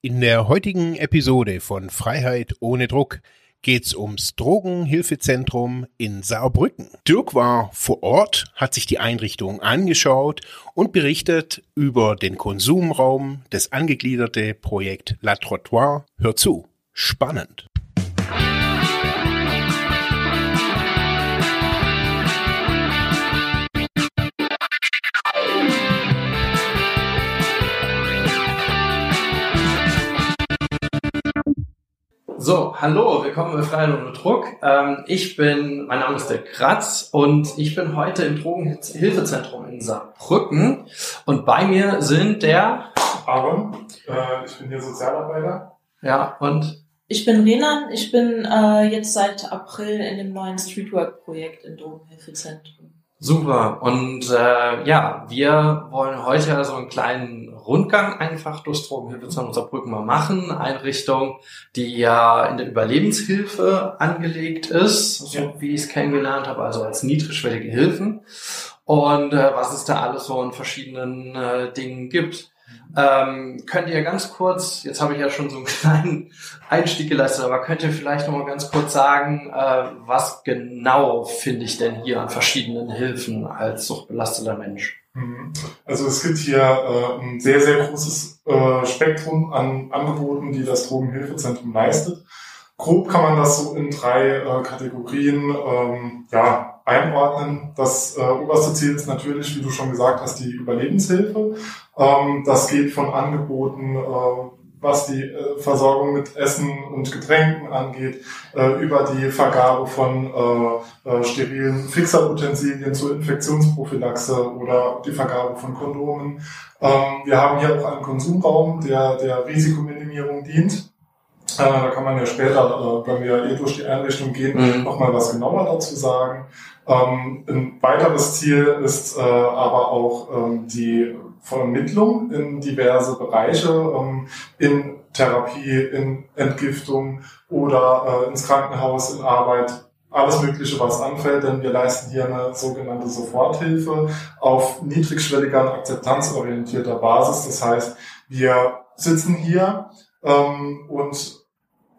In der heutigen Episode von Freiheit ohne Druck geht's ums Drogenhilfezentrum in Saarbrücken. Dirk war vor Ort, hat sich die Einrichtung angeschaut und berichtet über den Konsumraum, das angegliederte Projekt La Trottoir. Hör zu. Spannend. So, hallo, willkommen bei Freiheit ohne Druck. Ähm, ich bin, mein Name ist der Kratz und ich bin heute im Drogenhilfezentrum in Saarbrücken und bei mir sind der Aaron, äh, ich bin hier Sozialarbeiter. Ja, und ich bin Renan, ich bin äh, jetzt seit April in dem neuen Streetwork-Projekt im Drogenhilfezentrum. Super. Und äh, ja, wir wollen heute so einen kleinen Rundgang einfach durchs Drogenhilfezentrum Saarbrücken mal machen. Einrichtung, die ja in der Überlebenshilfe angelegt ist, so wie ich es kennengelernt habe, also als niedrigschwellige Hilfen. Und äh, was es da alles so in verschiedenen äh, Dingen gibt. Ähm, könnt ihr ganz kurz, jetzt habe ich ja schon so einen kleinen Einstieg geleistet, aber könnt ihr vielleicht noch mal ganz kurz sagen, äh, was genau finde ich denn hier an verschiedenen Hilfen als suchtbelasteter Mensch? Mhm. Also es gibt hier äh, ein sehr, sehr großes äh, Spektrum an Angeboten, die das Drogenhilfezentrum leistet. Grob kann man das so in drei äh, Kategorien ähm, ja, einordnen. Das äh, oberste Ziel ist natürlich, wie du schon gesagt hast, die Überlebenshilfe. Ähm, das geht von Angeboten, äh, was die äh, Versorgung mit Essen und Getränken angeht, äh, über die Vergabe von äh, äh, sterilen Fixerutensilien zur Infektionsprophylaxe oder die Vergabe von Kondomen. Ähm, wir haben hier auch einen Konsumraum, der der Risikominimierung dient. Äh, da kann man ja später, äh, wenn wir eh durch die Einrichtung gehen, mhm. nochmal was genauer dazu sagen. Ähm, ein weiteres Ziel ist äh, aber auch ähm, die Vermittlung in diverse Bereiche, ähm, in Therapie, in Entgiftung oder äh, ins Krankenhaus, in Arbeit, alles Mögliche, was anfällt, denn wir leisten hier eine sogenannte Soforthilfe auf niedrigschwelliger und akzeptanzorientierter Basis. Das heißt, wir sitzen hier ähm, und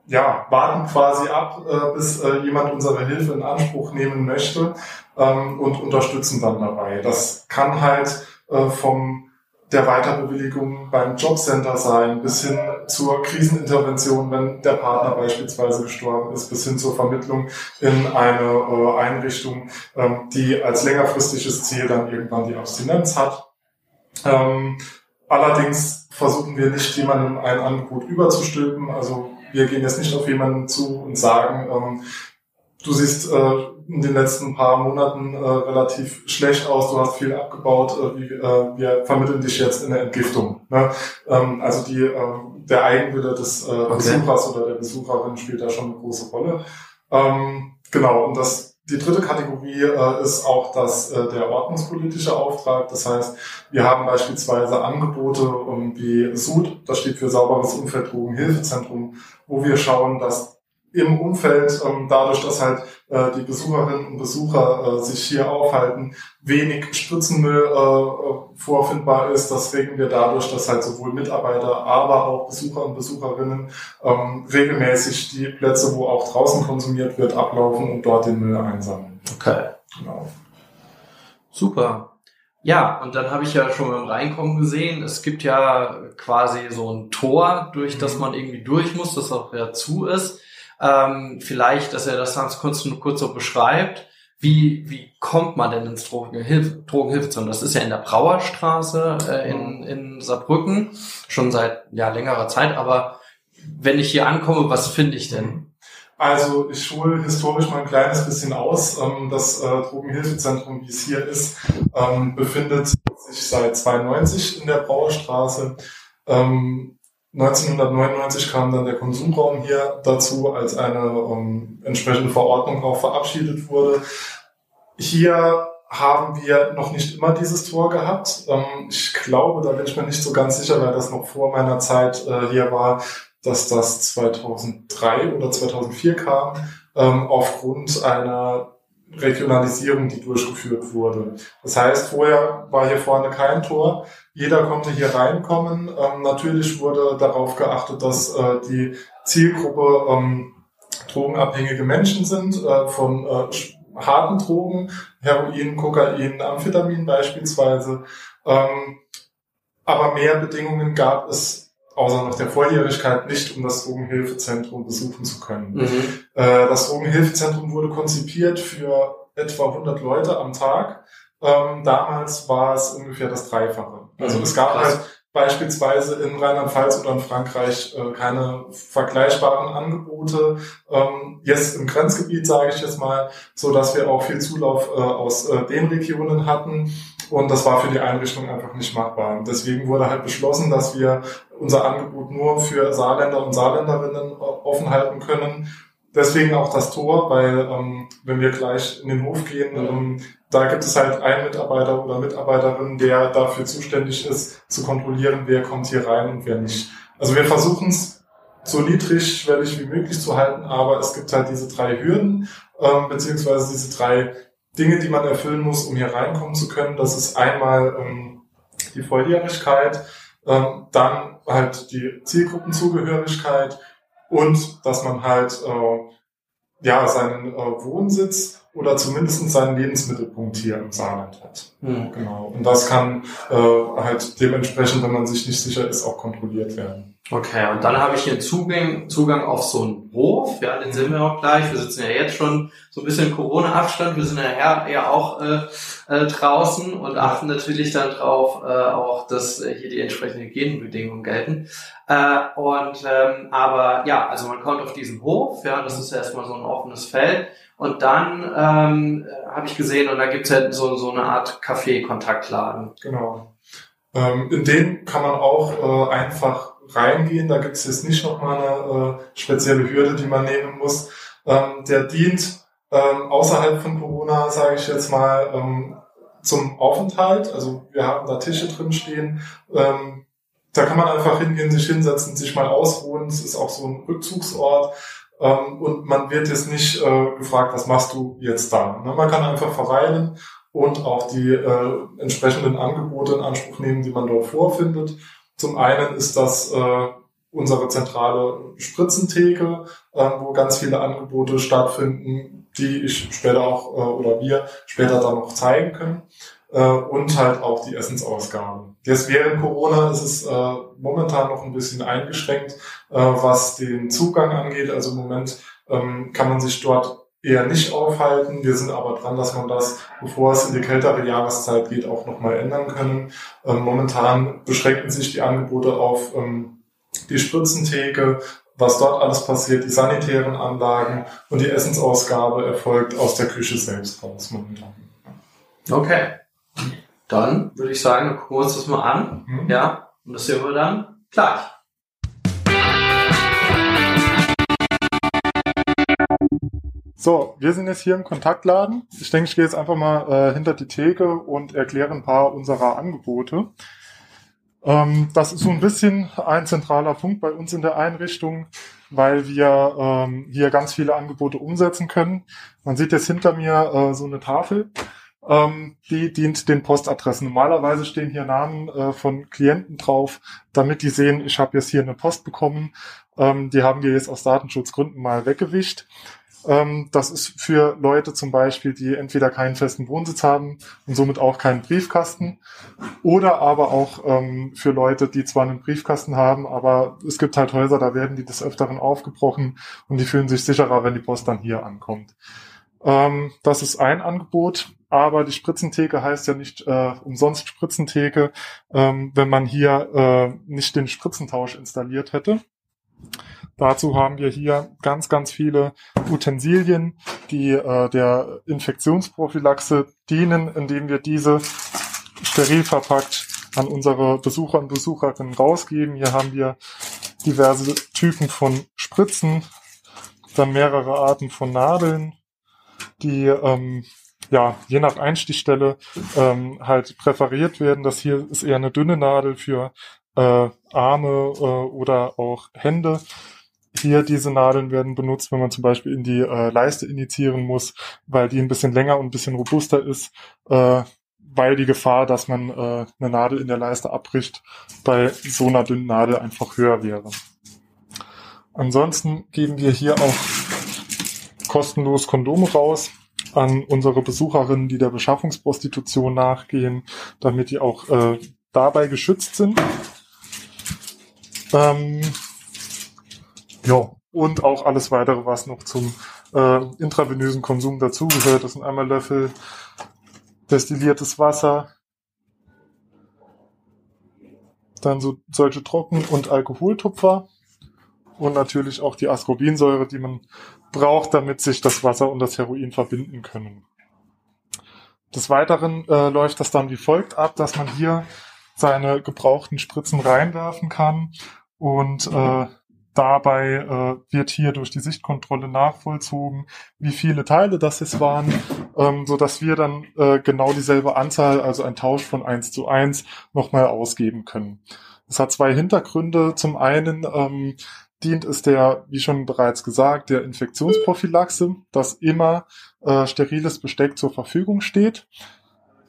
ja, warten quasi ab, äh, bis äh, jemand unsere Hilfe in Anspruch nehmen möchte ähm, und unterstützen dann dabei. Das kann halt äh, vom der Weiterbewilligung beim Jobcenter sein, bis hin zur Krisenintervention, wenn der Partner beispielsweise gestorben ist, bis hin zur Vermittlung in eine äh, Einrichtung, ähm, die als längerfristiges Ziel dann irgendwann die Abstinenz hat. Ähm, allerdings versuchen wir nicht, jemandem ein Angebot überzustülpen. Also wir gehen jetzt nicht auf jemanden zu und sagen, ähm, du siehst äh, in den letzten paar Monaten äh, relativ schlecht aus, du hast viel abgebaut, äh, wie, äh, wir vermitteln dich jetzt in der Entgiftung. Ne? Ähm, also die, äh, der Eigenwille des äh, okay. Besuchers oder der Besucherin spielt da schon eine große Rolle. Ähm, genau, und das die dritte Kategorie äh, ist auch das, äh, der ordnungspolitische Auftrag. Das heißt, wir haben beispielsweise Angebote um, wie SUD, das steht für Sauberes Umfeld Drogenhilfezentrum, wo wir schauen, dass im Umfeld, ähm, dadurch, dass halt äh, die Besucherinnen und Besucher äh, sich hier aufhalten, wenig Spritzenmüll äh, vorfindbar ist. Das regeln wir dadurch, dass halt sowohl Mitarbeiter, aber auch Besucher und Besucherinnen ähm, regelmäßig die Plätze, wo auch draußen konsumiert wird, ablaufen und dort den Müll einsammeln. Okay. Genau. Super. Ja, und dann habe ich ja schon beim Reinkommen gesehen, es gibt ja quasi so ein Tor, durch das mhm. man irgendwie durch muss, das auch ja zu ist. Ähm, vielleicht, dass er das ganz kurz, kurz so beschreibt. Wie, wie kommt man denn ins Drogenhilfe, Drogenhilfezentrum? Das ist ja in der Brauerstraße äh, in, in Saarbrücken, schon seit ja, längerer Zeit. Aber wenn ich hier ankomme, was finde ich denn? Also ich hole historisch mal ein kleines bisschen aus. Ähm, das äh, Drogenhilfezentrum, wie es hier ist, ähm, befindet sich seit 92 in der Brauerstraße. Ähm, 1999 kam dann der Konsumraum hier dazu, als eine ähm, entsprechende Verordnung auch verabschiedet wurde. Hier haben wir noch nicht immer dieses Tor gehabt. Ähm, ich glaube, da bin ich mir nicht so ganz sicher, weil das noch vor meiner Zeit äh, hier war, dass das 2003 oder 2004 kam, ähm, aufgrund einer Regionalisierung, die durchgeführt wurde. Das heißt, vorher war hier vorne kein Tor. Jeder konnte hier reinkommen. Ähm, natürlich wurde darauf geachtet, dass äh, die Zielgruppe ähm, drogenabhängige Menschen sind, äh, von äh, harten Drogen, Heroin, Kokain, Amphetamin beispielsweise. Ähm, aber mehr Bedingungen gab es außer noch der Volljährigkeit nicht, um das Drogenhilfezentrum besuchen zu können. Mhm. Äh, das Drogenhilfezentrum wurde konzipiert für etwa 100 Leute am Tag. Ähm, damals war es ungefähr das Dreifache. Also mhm. es gab Krass. halt beispielsweise in Rheinland-Pfalz oder in Frankreich äh, keine vergleichbaren Angebote. Ähm, jetzt im Grenzgebiet sage ich jetzt mal, so dass wir auch viel Zulauf äh, aus äh, den Regionen hatten. Und das war für die Einrichtung einfach nicht machbar. Deswegen wurde halt beschlossen, dass wir unser Angebot nur für Saarländer und Saarländerinnen äh, offen halten können. Deswegen auch das Tor, weil ähm, wenn wir gleich in den Hof gehen, ähm, da gibt es halt einen Mitarbeiter oder Mitarbeiterin, der dafür zuständig ist, zu kontrollieren, wer kommt hier rein und wer nicht. Also wir versuchen es so niedrigschwellig wie möglich zu halten, aber es gibt halt diese drei Hürden, ähm, beziehungsweise diese drei Dinge, die man erfüllen muss, um hier reinkommen zu können. Das ist einmal ähm, die Volljährigkeit, ähm, dann halt die Zielgruppenzugehörigkeit und dass man halt äh, ja seinen äh, Wohnsitz oder zumindest seinen Lebensmittelpunkt hier im Saarland hat. Mhm. Genau. Und das kann äh, halt dementsprechend, wenn man sich nicht sicher ist, auch kontrolliert werden. Okay, und dann habe ich hier Zugang, Zugang auf so einen Hof, ja, den sehen wir auch gleich. Wir sitzen ja jetzt schon so ein bisschen Corona-Abstand, wir sind ja eher auch äh, äh, draußen und achten natürlich dann drauf, äh, auch, dass äh, hier die entsprechenden Hygienebedingungen gelten. Äh, und ähm, aber ja, also man kommt auf diesen Hof, ja, das ist erstmal so ein offenes Feld und dann ähm, habe ich gesehen, und da gibt es halt so, so eine Art Café-Kontaktladen. Genau. Ähm, in den kann man auch äh, einfach reingehen. Da gibt es jetzt nicht nochmal eine äh, spezielle Hürde, die man nehmen muss. Ähm, der dient ähm, außerhalb von Corona, sage ich jetzt mal, ähm, zum Aufenthalt. Also wir haben da Tische drin stehen. Ähm, da kann man einfach hingehen, sich hinsetzen, sich mal ausruhen. Es ist auch so ein Rückzugsort. Ähm, und man wird jetzt nicht äh, gefragt, was machst du jetzt da? Ne? Man kann einfach verweilen und auch die äh, entsprechenden Angebote in Anspruch nehmen, die man dort vorfindet. Zum einen ist das äh, unsere zentrale Spritzentheke, äh, wo ganz viele Angebote stattfinden, die ich später auch äh, oder wir später dann noch zeigen können. Äh, und halt auch die Essensausgaben. Jetzt während Corona ist es äh, momentan noch ein bisschen eingeschränkt, äh, was den Zugang angeht. Also im Moment ähm, kann man sich dort eher nicht aufhalten. Wir sind aber dran, dass man das, bevor es in die kältere Jahreszeit geht, auch nochmal ändern können. Ähm, momentan beschränken sich die Angebote auf ähm, die Spritzentheke, was dort alles passiert, die sanitären Anlagen und die Essensausgabe erfolgt aus der Küche selbst raus momentan. Okay. Dann würde ich sagen, gucken wir uns das mal an. Mhm. Ja, und das sehen wir dann gleich. So, wir sind jetzt hier im Kontaktladen. Ich denke, ich gehe jetzt einfach mal äh, hinter die Theke und erkläre ein paar unserer Angebote. Ähm, das ist so ein bisschen ein zentraler Punkt bei uns in der Einrichtung, weil wir ähm, hier ganz viele Angebote umsetzen können. Man sieht jetzt hinter mir äh, so eine Tafel ähm, die dient den Postadressen. Normalerweise stehen hier Namen äh, von Klienten drauf, damit die sehen, ich habe jetzt hier eine Post bekommen. Ähm, die haben wir jetzt aus Datenschutzgründen mal weggewischt. Ähm, das ist für Leute zum Beispiel, die entweder keinen festen Wohnsitz haben und somit auch keinen Briefkasten oder aber auch ähm, für Leute, die zwar einen Briefkasten haben, aber es gibt halt Häuser, da werden die des Öfteren aufgebrochen und die fühlen sich sicherer, wenn die Post dann hier ankommt. Ähm, das ist ein Angebot, aber die Spritzentheke heißt ja nicht äh, umsonst Spritzentheke, ähm, wenn man hier äh, nicht den Spritzentausch installiert hätte. Dazu haben wir hier ganz, ganz viele Utensilien, die äh, der Infektionsprophylaxe dienen, indem wir diese steril verpackt an unsere Besucher und Besucherinnen rausgeben. Hier haben wir diverse Typen von Spritzen, dann mehrere Arten von Nadeln, die ähm, ja je nach Einstichstelle ähm, halt präferiert werden. Das hier ist eher eine dünne Nadel für äh, Arme äh, oder auch Hände. hier diese Nadeln werden benutzt, wenn man zum Beispiel in die äh, Leiste initiieren muss, weil die ein bisschen länger und ein bisschen robuster ist, äh, weil die Gefahr, dass man äh, eine Nadel in der Leiste abbricht, bei so einer dünnen Nadel einfach höher wäre. Ansonsten geben wir hier auch kostenlos Kondome raus an unsere Besucherinnen, die der Beschaffungsprostitution nachgehen, damit die auch äh, dabei geschützt sind. Ähm, ja, und auch alles weitere, was noch zum äh, intravenösen Konsum dazugehört. Das sind einmal Löffel destilliertes Wasser, dann so solche Trocken- und Alkoholtupfer und natürlich auch die Ascorbinsäure, die man braucht, damit sich das Wasser und das Heroin verbinden können. Des Weiteren äh, läuft das dann wie folgt ab, dass man hier seine gebrauchten Spritzen reinwerfen kann und äh, dabei äh, wird hier durch die Sichtkontrolle nachvollzogen, wie viele Teile das es waren, ähm, so dass wir dann äh, genau dieselbe Anzahl, also ein Tausch von eins zu eins, nochmal ausgeben können. Es hat zwei Hintergründe. Zum einen ähm, dient es der, wie schon bereits gesagt, der Infektionsprophylaxe, dass immer äh, steriles Besteck zur Verfügung steht.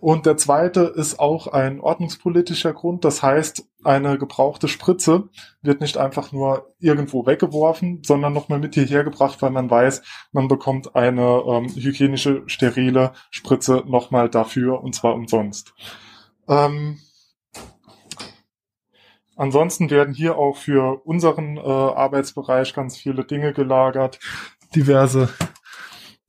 Und der zweite ist auch ein ordnungspolitischer Grund. Das heißt, eine gebrauchte Spritze wird nicht einfach nur irgendwo weggeworfen, sondern nochmal mit hierher gebracht, weil man weiß, man bekommt eine ähm, hygienische, sterile Spritze nochmal dafür und zwar umsonst. Ähm, Ansonsten werden hier auch für unseren äh, Arbeitsbereich ganz viele Dinge gelagert, diverse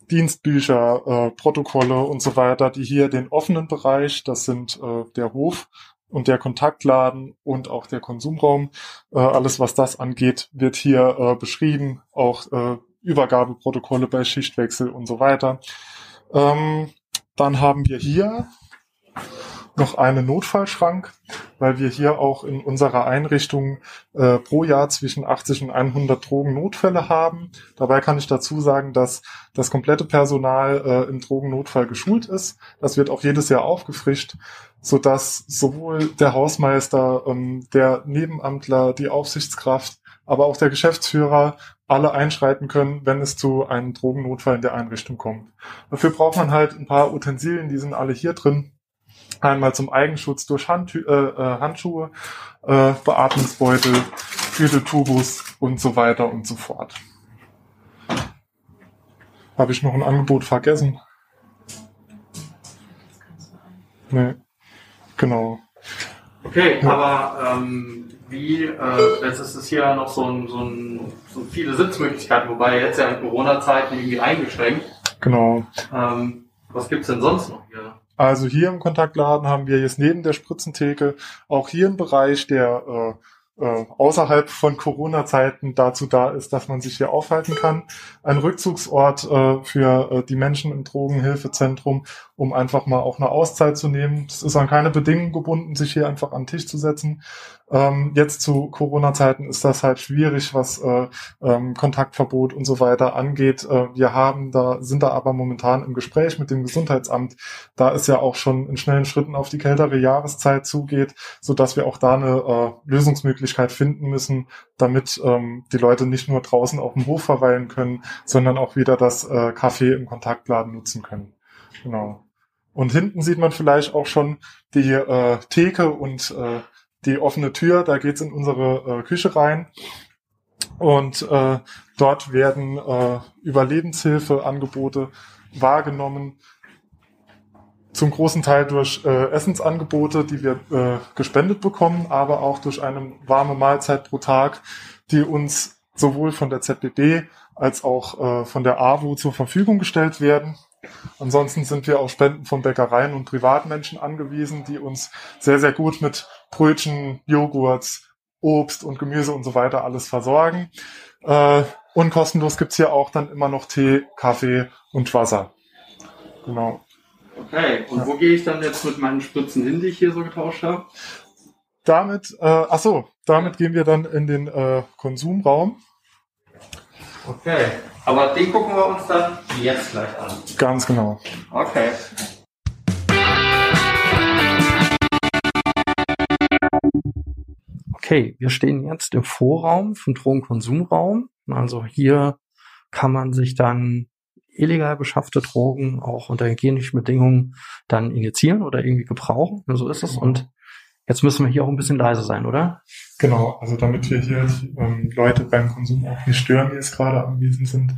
Dienstbücher, äh, Protokolle und so weiter, die hier den offenen Bereich, das sind äh, der Hof und der Kontaktladen und auch der Konsumraum, äh, alles was das angeht, wird hier äh, beschrieben, auch äh, Übergabeprotokolle bei Schichtwechsel und so weiter. Ähm, dann haben wir hier noch einen Notfallschrank, weil wir hier auch in unserer Einrichtung äh, pro Jahr zwischen 80 und 100 Drogennotfälle haben. Dabei kann ich dazu sagen, dass das komplette Personal äh, im Drogennotfall geschult ist. Das wird auch jedes Jahr aufgefrischt, so dass sowohl der Hausmeister, ähm, der Nebenamtler, die Aufsichtskraft, aber auch der Geschäftsführer alle einschreiten können, wenn es zu einem Drogennotfall in der Einrichtung kommt. Dafür braucht man halt ein paar Utensilien, die sind alle hier drin. Einmal zum Eigenschutz durch Hand, äh, äh, Handschuhe, äh, Beatmungsbeutel, Gürteltubus und so weiter und so fort. Habe ich noch ein Angebot vergessen? Nee. Genau. Okay, ja. aber ähm, wie, äh, jetzt ist es hier noch so, ein, so, ein, so viele Sitzmöglichkeiten, wobei jetzt ja in Corona-Zeiten irgendwie eingeschränkt. Genau. Ähm, was gibt's denn sonst noch hier? Also hier im Kontaktladen haben wir jetzt neben der Spritzentheke auch hier einen Bereich, der äh, äh, außerhalb von Corona-Zeiten dazu da ist, dass man sich hier aufhalten kann. Ein Rückzugsort äh, für äh, die Menschen im Drogenhilfezentrum, um einfach mal auch eine Auszeit zu nehmen. Es ist an keine Bedingungen gebunden, sich hier einfach an den Tisch zu setzen. Ähm, jetzt zu Corona-Zeiten ist das halt schwierig, was äh, ähm, Kontaktverbot und so weiter angeht. Äh, wir haben da, sind da aber momentan im Gespräch mit dem Gesundheitsamt, da es ja auch schon in schnellen Schritten auf die kältere Jahreszeit zugeht, so wir auch da eine äh, Lösungsmöglichkeit finden müssen, damit ähm, die Leute nicht nur draußen auf dem Hof verweilen können, sondern auch wieder das äh, Café im Kontaktladen nutzen können. Genau. Und hinten sieht man vielleicht auch schon die äh, Theke und äh, die offene Tür. Da geht's in unsere äh, Küche rein. Und äh, dort werden äh, Überlebenshilfeangebote wahrgenommen. Zum großen Teil durch äh, Essensangebote, die wir äh, gespendet bekommen, aber auch durch eine warme Mahlzeit pro Tag, die uns sowohl von der ZBB als auch äh, von der AWO zur Verfügung gestellt werden. Ansonsten sind wir auf Spenden von Bäckereien und Privatmenschen angewiesen, die uns sehr, sehr gut mit Brötchen, Joghurts, Obst und Gemüse und so weiter alles versorgen. Äh, und kostenlos gibt's hier auch dann immer noch Tee, Kaffee und Wasser. Genau. Okay, und ja. wo gehe ich dann jetzt mit meinen Spritzen hin, die ich hier so getauscht habe? Damit, äh, ach so, damit gehen wir dann in den äh, Konsumraum. Okay, aber den gucken wir uns dann jetzt gleich an. Ganz genau. Okay. Okay, wir stehen jetzt im Vorraum vom Drogenkonsumraum. Also hier kann man sich dann illegal beschaffte Drogen auch unter hygienischen Bedingungen dann injizieren oder irgendwie gebrauchen. So ist es. Und jetzt müssen wir hier auch ein bisschen leise sein, oder? Genau, also damit wir hier die ähm, Leute beim Konsum auch nicht stören, die jetzt gerade anwesend sind,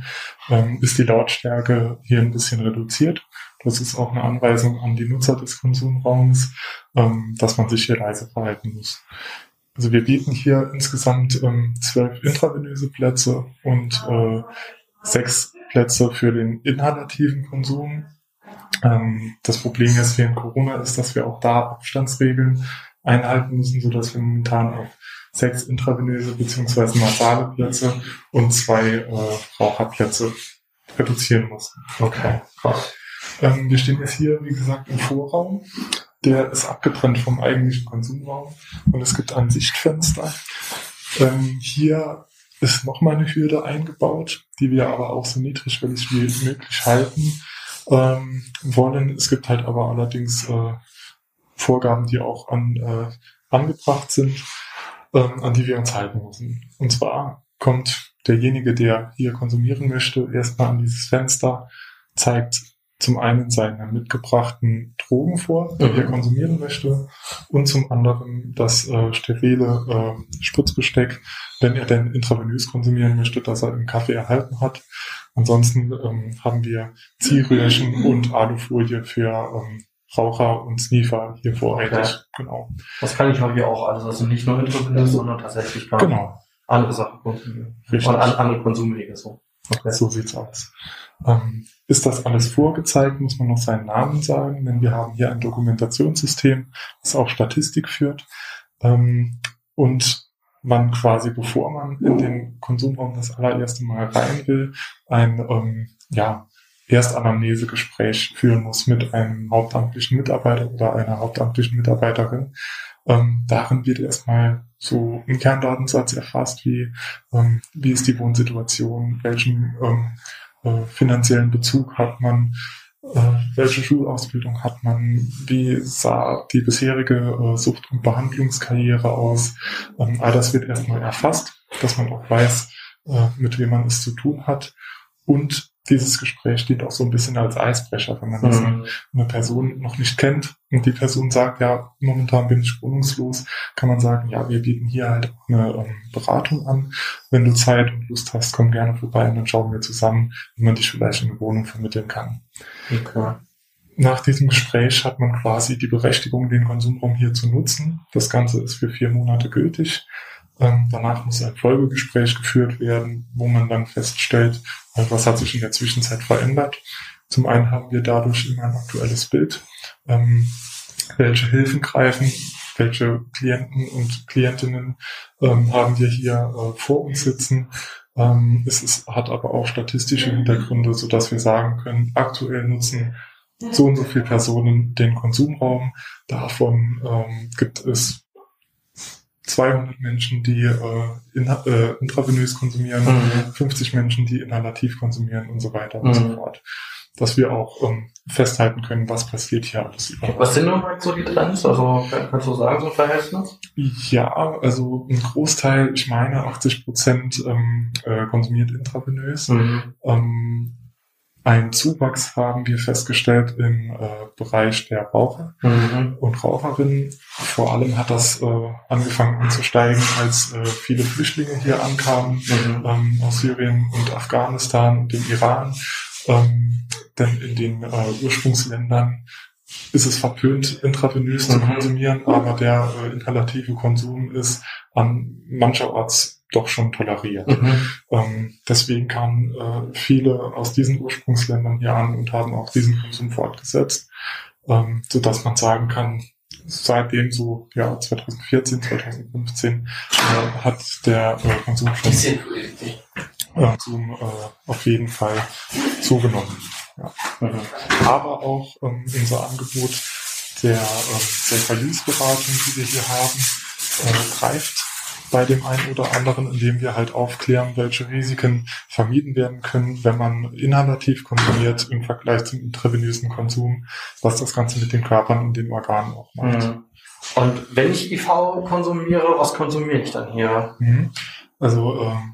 ähm, ist die Lautstärke hier ein bisschen reduziert. Das ist auch eine Anweisung an die Nutzer des Konsumraums, ähm, dass man sich hier leise verhalten muss. Also wir bieten hier insgesamt ähm, zwölf intravenöse Plätze und äh, sechs Plätze für den inhalativen Konsum. Ähm, das Problem jetzt während Corona ist, dass wir auch da Abstandsregeln einhalten müssen, so dass wir momentan auf sechs intravenöse bzw. nasale Plätze und zwei äh, Raucherplätze reduzieren mussten. Okay, krass. Ähm, wir stehen jetzt hier, wie gesagt, im Vorraum. Der ist abgetrennt vom eigentlichen Konsumraum und es gibt ein Sichtfenster. Ähm, hier ist nochmal eine Hürde eingebaut, die wir aber auch so niedrigschwellig wie möglich halten ähm, wollen. Es gibt halt aber allerdings äh, Vorgaben, die auch an, äh, angebracht sind, ähm, an die wir uns halten müssen. Und zwar kommt derjenige, der hier konsumieren möchte, erstmal an dieses Fenster, zeigt zum einen seine mitgebrachten Drogen vor, die mhm. er konsumieren möchte, und zum anderen das äh, sterile äh, Spritzbesteck, wenn er denn intravenös konsumieren möchte, das er im Kaffee erhalten hat. Ansonsten ähm, haben wir Zielröhrchen und Alufolie für ähm, Raucher und Sneaker hier vorrätig. Okay. Genau. Das kann ich aber hier auch alles, also nicht nur intravenös, sondern tatsächlich kann genau. andere Sachen konsumieren. Richtig. Und andere Konsumwege so. Okay. So sieht's aus. Ähm, ist das alles vorgezeigt, muss man noch seinen Namen sagen, denn wir haben hier ein Dokumentationssystem, das auch Statistik führt. Ähm, und man quasi, bevor man in den Konsumraum das allererste Mal rein will, ein ähm, ja, Erstanamnesegespräch führen muss mit einem hauptamtlichen Mitarbeiter oder einer hauptamtlichen Mitarbeiterin. Ähm, darin wird erstmal so ein Kerndatensatz erfasst, wie, ähm, wie ist die Wohnsituation, welchen ähm, äh, finanziellen Bezug hat man, äh, welche Schulausbildung hat man, wie sah die bisherige äh, Sucht- und Behandlungskarriere aus. Ähm, all das wird erstmal erfasst, dass man auch weiß, äh, mit wem man es zu tun hat. Und dieses Gespräch steht auch so ein bisschen als Eisbrecher, wenn man mhm. eine Person noch nicht kennt und die Person sagt, ja, momentan bin ich wohnungslos, kann man sagen, ja, wir bieten hier halt eine ähm, Beratung an. Wenn du Zeit und Lust hast, komm gerne vorbei und dann schauen wir zusammen, wie man dich vielleicht in eine Wohnung vermitteln kann. Okay. Nach diesem Gespräch hat man quasi die Berechtigung, den Konsumraum hier zu nutzen. Das Ganze ist für vier Monate gültig. Ähm, danach muss ein Folgegespräch geführt werden, wo man dann feststellt, äh, was hat sich in der Zwischenzeit verändert. Zum einen haben wir dadurch immer ein aktuelles Bild, ähm, welche Hilfen greifen, welche Klienten und Klientinnen ähm, haben wir hier äh, vor uns sitzen. Ähm, es ist, hat aber auch statistische Hintergründe, so dass wir sagen können, aktuell nutzen so und so viele Personen den Konsumraum. Davon ähm, gibt es 200 Menschen, die äh, in, äh, intravenös konsumieren, mhm. 50 Menschen, die inhalativ konsumieren und so weiter mhm. und so fort. Dass wir auch ähm, festhalten können, was passiert hier alles überhaupt. Was sind nochmal so die Trends? Also kannst du sagen, so ein Verhältnis? Ja, also ein Großteil, ich meine 80 Prozent ähm, äh, konsumiert intravenös. Mhm. Ähm, ein Zuwachs haben wir festgestellt im äh, Bereich der Raucher mhm. und Raucherinnen. Vor allem hat das äh, angefangen anzusteigen, als äh, viele Flüchtlinge hier ankamen mhm. ähm, aus Syrien und Afghanistan und dem Iran. Ähm, denn in den äh, Ursprungsländern ist es verpönt, intravenös mhm. zu konsumieren, aber der äh, inhalative Konsum ist an mancherorts doch schon toleriert. Mhm. Ähm, deswegen kamen äh, viele aus diesen Ursprungsländern hier an und haben auch diesen Konsum fortgesetzt, ähm, so dass man sagen kann, seitdem so ja 2014, 2015 äh, hat der äh, Konsum schon Konsum äh, auf jeden Fall zugenommen. Ja. Mhm. Aber auch ähm, unser Angebot der ähm, Safer-Use-Beratung, die wir hier haben, äh, greift bei dem einen oder anderen, indem wir halt aufklären, welche Risiken vermieden werden können, wenn man inhalativ konsumiert im Vergleich zum intravenösen Konsum, was das Ganze mit den Körpern und den Organen auch macht. Mhm. Und wenn ich IV konsumiere, was konsumiere ich dann hier? Mhm. Also ich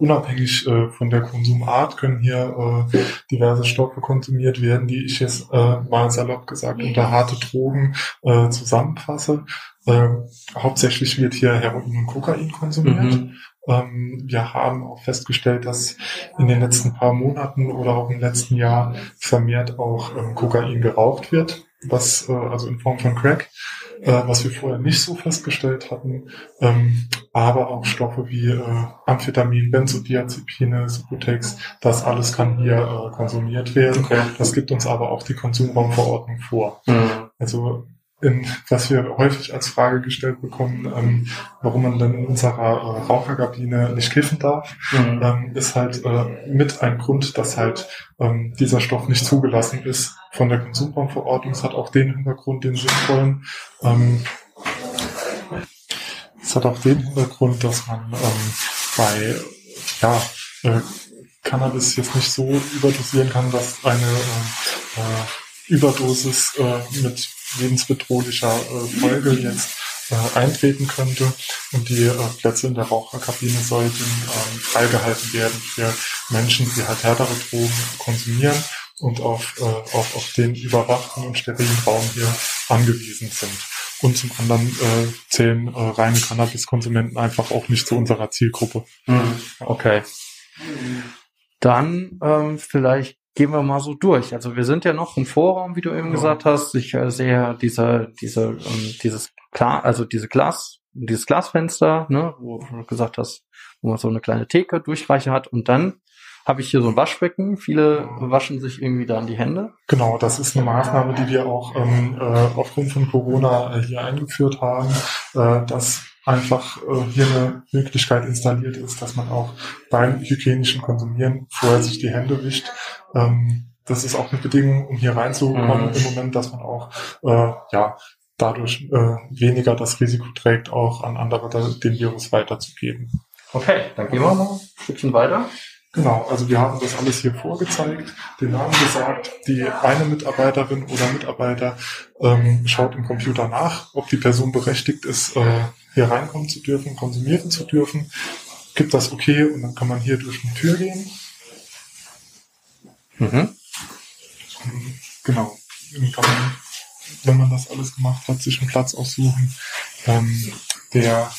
unabhängig äh, von der Konsumart können hier äh, diverse Stoffe konsumiert werden, die ich jetzt äh, mal salopp gesagt unter harte Drogen äh, zusammenfasse. Äh, hauptsächlich wird hier Heroin und Kokain konsumiert. Mhm. Ähm, wir haben auch festgestellt, dass in den letzten paar Monaten oder auch im letzten Jahr vermehrt auch ähm, Kokain geraucht wird, was äh, also in Form von Crack äh, was wir vorher nicht so festgestellt hatten, ähm, aber auch Stoffe wie äh, Amphetamin, Benzodiazepine, Subutex, das alles kann hier äh, konsumiert werden. Okay. Das gibt uns aber auch die Konsumraumverordnung vor. Mhm. Also in, was wir häufig als Frage gestellt bekommen, ähm, warum man dann in unserer äh, Raucherkabine nicht kiffen darf, mhm. ähm, ist halt äh, mit ein Grund, dass halt ähm, dieser Stoff nicht zugelassen ist von der Konsumraumverordnung. Es hat auch den Hintergrund, den sinnvollen. Ähm, es hat auch den Hintergrund, dass man ähm, bei ja, äh, Cannabis jetzt nicht so überdosieren kann, dass eine äh, äh, Überdosis äh, mit lebensbedrohlicher äh, Folge jetzt äh, eintreten könnte. Und die äh, Plätze in der Raucherkabine sollten ähm, freigehalten werden für Menschen, die halt härtere Drogen konsumieren und auf, äh, auch auf den überwachten und sterilen Raum hier angewiesen sind. Und zum anderen äh, zählen äh, reine Cannabiskonsumenten einfach auch nicht zu unserer Zielgruppe. Mhm. Okay. Dann ähm, vielleicht gehen wir mal so durch. Also wir sind ja noch im Vorraum, wie du eben ja. gesagt hast. Ich äh, sehe diese, diese, ähm, dieses klar, also diese Glas, dieses Glasfenster, ne, wo du gesagt hast, wo man so eine kleine Theke, Durchreiche hat und dann habe ich hier so ein Waschbecken. Viele waschen sich irgendwie da an die Hände. Genau, das ist eine Maßnahme, die wir auch ähm, äh, aufgrund von Corona äh, hier eingeführt haben, äh, dass einfach äh, hier eine Möglichkeit installiert ist, dass man auch beim hygienischen Konsumieren vorher sich die Hände wischt. Ähm, das ist auch eine Bedingung, um hier reinzukommen mhm. im Moment, dass man auch äh, ja dadurch äh, weniger das Risiko trägt, auch an andere den Virus weiterzugeben. Okay, dann gehen wir mal ein Stückchen weiter. Genau, also wir haben das alles hier vorgezeigt, den Namen gesagt. Die eine Mitarbeiterin oder Mitarbeiter ähm, schaut im Computer nach, ob die Person berechtigt ist, äh, hier reinkommen zu dürfen, konsumieren zu dürfen. Gibt das okay und dann kann man hier durch eine Tür gehen. Mhm. Genau. Dann kann man, wenn man das alles gemacht hat, sich einen Platz aussuchen, ähm, der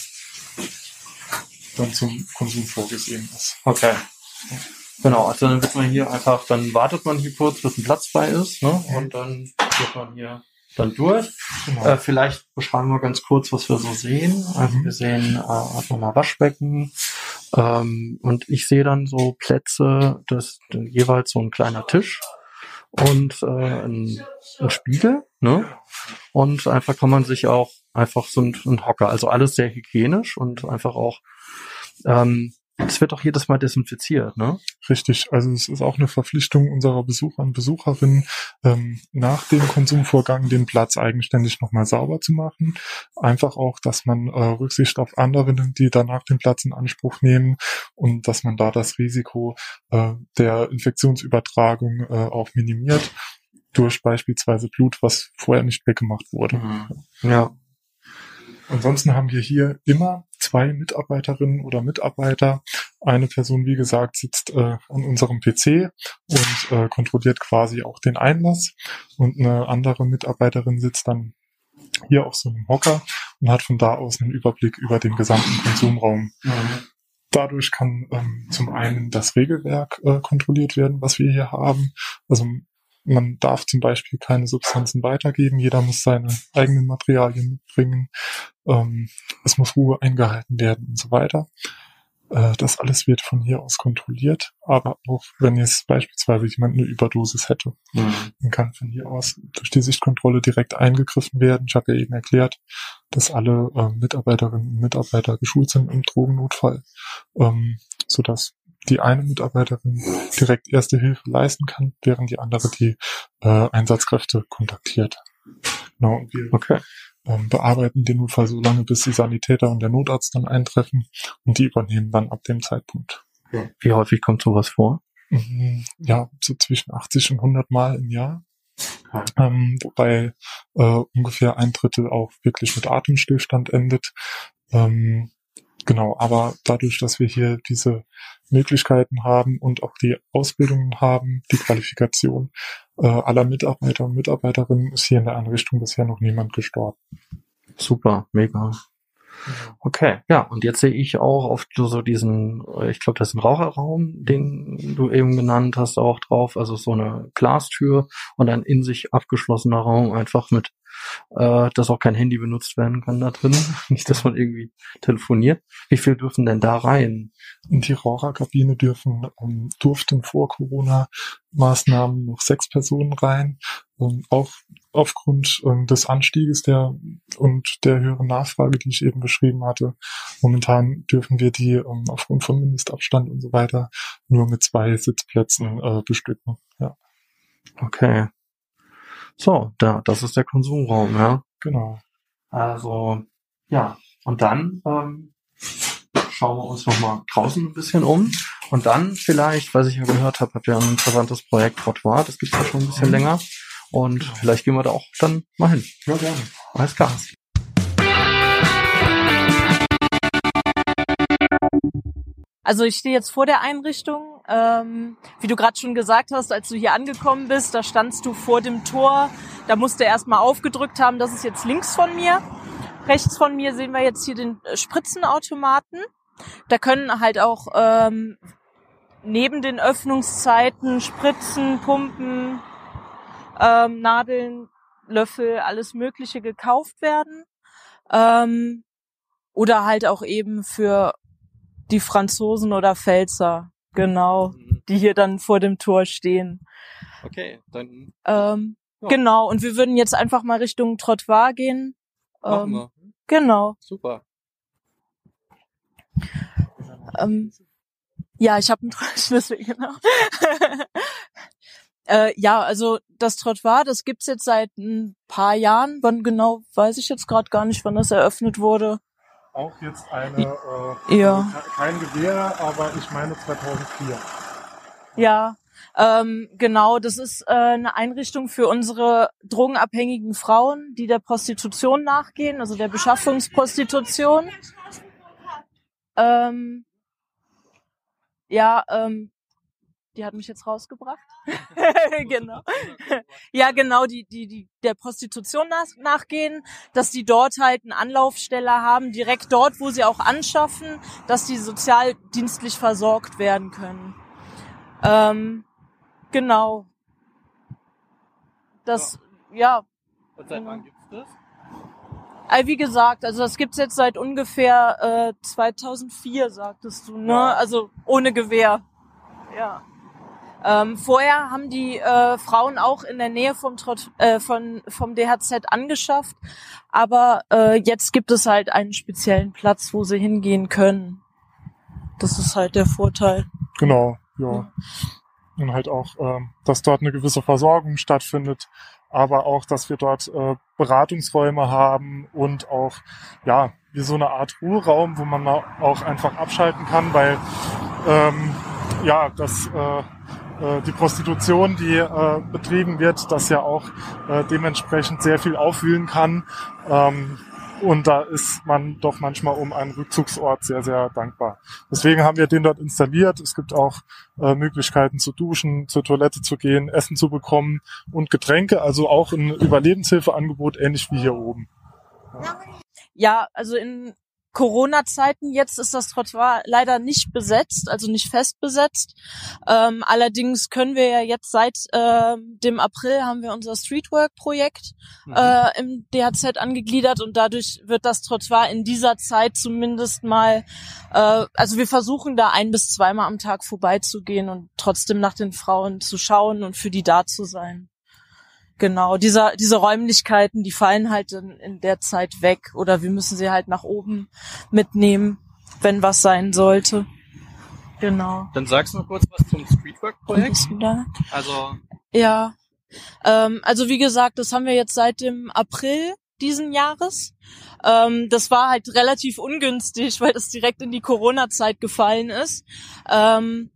dann zum Konsum vorgesehen ist. Okay. Genau, also dann wird man hier einfach, dann wartet man hier kurz, bis ein Platz frei ist, ne? Und dann geht man hier dann durch. Genau. Äh, vielleicht beschreiben wir ganz kurz, was wir so sehen. Also mhm. wir sehen äh, einfach mal Waschbecken. Ähm, und ich sehe dann so Plätze, das jeweils so ein kleiner Tisch und äh, ein, ein Spiegel, ne? Und einfach kann man sich auch einfach so ein, ein Hocker, also alles sehr hygienisch und einfach auch ähm, es wird auch jedes Mal desinfiziert, ne? Richtig. Also es ist auch eine Verpflichtung unserer Besucher und Besucherinnen, ähm, nach dem Konsumvorgang den Platz eigenständig nochmal sauber zu machen. Einfach auch, dass man äh, Rücksicht auf andere nimmt, die danach den Platz in Anspruch nehmen und dass man da das Risiko äh, der Infektionsübertragung äh, auch minimiert durch beispielsweise Blut, was vorher nicht weggemacht wurde. Mhm. Ja. Ansonsten haben wir hier immer zwei Mitarbeiterinnen oder Mitarbeiter. Eine Person, wie gesagt, sitzt äh, an unserem PC und äh, kontrolliert quasi auch den Einlass. Und eine andere Mitarbeiterin sitzt dann hier auf so einem Hocker und hat von da aus einen Überblick über den gesamten Konsumraum. Mhm. Dadurch kann ähm, zum einen das Regelwerk äh, kontrolliert werden, was wir hier haben. Also man darf zum Beispiel keine Substanzen weitergeben. Jeder muss seine eigenen Materialien mitbringen. Ähm, es muss Ruhe eingehalten werden und so weiter. Äh, das alles wird von hier aus kontrolliert. Aber auch wenn jetzt beispielsweise jemand eine Überdosis hätte, mhm. dann kann von hier aus durch die Sichtkontrolle direkt eingegriffen werden. Ich habe ja eben erklärt, dass alle äh, Mitarbeiterinnen und Mitarbeiter geschult sind im Drogennotfall, ähm, sodass die eine Mitarbeiterin direkt erste Hilfe leisten kann, während die andere die äh, Einsatzkräfte kontaktiert. Genau, und wir okay. ähm, bearbeiten den Notfall so lange, bis die Sanitäter und der Notarzt dann eintreffen und die übernehmen dann ab dem Zeitpunkt. Wie häufig kommt sowas vor? Mhm, ja, so zwischen 80 und 100 Mal im Jahr. Okay. Ähm, wobei äh, ungefähr ein Drittel auch wirklich mit Atemstillstand endet. Ähm, Genau, aber dadurch, dass wir hier diese Möglichkeiten haben und auch die Ausbildungen haben, die Qualifikation äh, aller Mitarbeiter und Mitarbeiterinnen, ist hier in der Einrichtung bisher noch niemand gestorben. Super, mega. Okay, ja, und jetzt sehe ich auch auf so diesen, ich glaube, das ist ein Raucherraum, den du eben genannt hast, auch drauf, also so eine Glastür und ein in sich abgeschlossener Raum, einfach mit, äh, dass auch kein Handy benutzt werden kann da drin, nicht, dass man irgendwie telefoniert. Wie viel dürfen denn da rein? In die Raucherkabine dürfen, um, durften vor Corona-Maßnahmen noch sechs Personen rein, um, auch aufgrund ähm, des Anstieges der und der höheren Nachfrage, die ich eben beschrieben hatte. Momentan dürfen wir die ähm, aufgrund von Mindestabstand und so weiter nur mit zwei Sitzplätzen äh, bestücken. Ja. Okay. So, da, das ist der Konsumraum, ja. Genau. Also, ja. Und dann ähm, schauen wir uns nochmal draußen ein bisschen um. Und dann vielleicht, was ich ja gehört habe, habt ihr ein interessantes Projekt Trottoir, das gibt's ja schon ein bisschen mhm. länger. Und vielleicht gehen wir da auch dann mal hin. Ja, gerne. Alles klar. Also ich stehe jetzt vor der Einrichtung. Ähm, wie du gerade schon gesagt hast, als du hier angekommen bist, da standst du vor dem Tor. Da musst du erstmal aufgedrückt haben, das ist jetzt links von mir. Rechts von mir sehen wir jetzt hier den Spritzenautomaten. Da können halt auch ähm, neben den Öffnungszeiten Spritzen, Pumpen, ähm, Nadeln, Löffel, alles Mögliche gekauft werden. Ähm, oder halt auch eben für die Franzosen oder Pfälzer, genau, mhm. die hier dann vor dem Tor stehen. Okay, dann. Ähm, ja. Genau, und wir würden jetzt einfach mal Richtung Trottoir gehen. Machen ähm, wir. Genau. Super. Ähm, ja, ich habe einen Schlüssel, genau. Äh, ja, also das Trottoir, das gibt's jetzt seit ein paar Jahren. Wann genau, weiß ich jetzt gerade gar nicht, wann das eröffnet wurde. Auch jetzt eine, äh, ja. Also kein Gewehr, aber ich meine 2004. Ja, ähm, genau, das ist äh, eine Einrichtung für unsere drogenabhängigen Frauen, die der Prostitution nachgehen, also der Beschaffungsprostitution. Ähm, ja, ähm, die hat mich jetzt rausgebracht. genau. ja, genau, die, die, die der Prostitution nach, nachgehen, dass die dort halt eine Anlaufstelle haben, direkt dort, wo sie auch anschaffen, dass die sozialdienstlich versorgt werden können. Ähm, genau. Das, ja. Und seit wann gibt's das? Äh, wie gesagt, also das gibt's jetzt seit ungefähr äh, 2004, sagtest du, ne? Ja. Also ohne Gewehr. Ja. Ähm, vorher haben die äh, Frauen auch in der Nähe vom, Trot äh, von, vom DHZ angeschafft, aber äh, jetzt gibt es halt einen speziellen Platz, wo sie hingehen können. Das ist halt der Vorteil. Genau, ja. ja. Und halt auch, ähm, dass dort eine gewisse Versorgung stattfindet, aber auch, dass wir dort äh, Beratungsräume haben und auch, ja, wie so eine Art Ruheraum, wo man auch einfach abschalten kann, weil ähm, ja, das äh, äh, die Prostitution, die äh, betrieben wird, das ja auch äh, dementsprechend sehr viel aufwühlen kann. Ähm, und da ist man doch manchmal um einen Rückzugsort sehr, sehr dankbar. Deswegen haben wir den dort installiert. Es gibt auch äh, Möglichkeiten zu duschen, zur Toilette zu gehen, Essen zu bekommen und Getränke. Also auch ein Überlebenshilfeangebot, ähnlich wie hier oben. Ja, ja also in Corona-Zeiten jetzt ist das Trottoir leider nicht besetzt, also nicht fest besetzt. Ähm, allerdings können wir ja jetzt seit äh, dem April haben wir unser Streetwork-Projekt mhm. äh, im DHZ angegliedert und dadurch wird das Trottoir in dieser Zeit zumindest mal, äh, also wir versuchen da ein bis zweimal am Tag vorbeizugehen und trotzdem nach den Frauen zu schauen und für die da zu sein. Genau, dieser, diese Räumlichkeiten, die fallen halt in, in der Zeit weg oder wir müssen sie halt nach oben mitnehmen, wenn was sein sollte. Genau. Dann sagst du noch kurz was zum Streetwork-Projekt. Also. Ja. Ähm, also wie gesagt, das haben wir jetzt seit dem April diesen Jahres. Ähm, das war halt relativ ungünstig, weil das direkt in die Corona-Zeit gefallen ist. Ähm,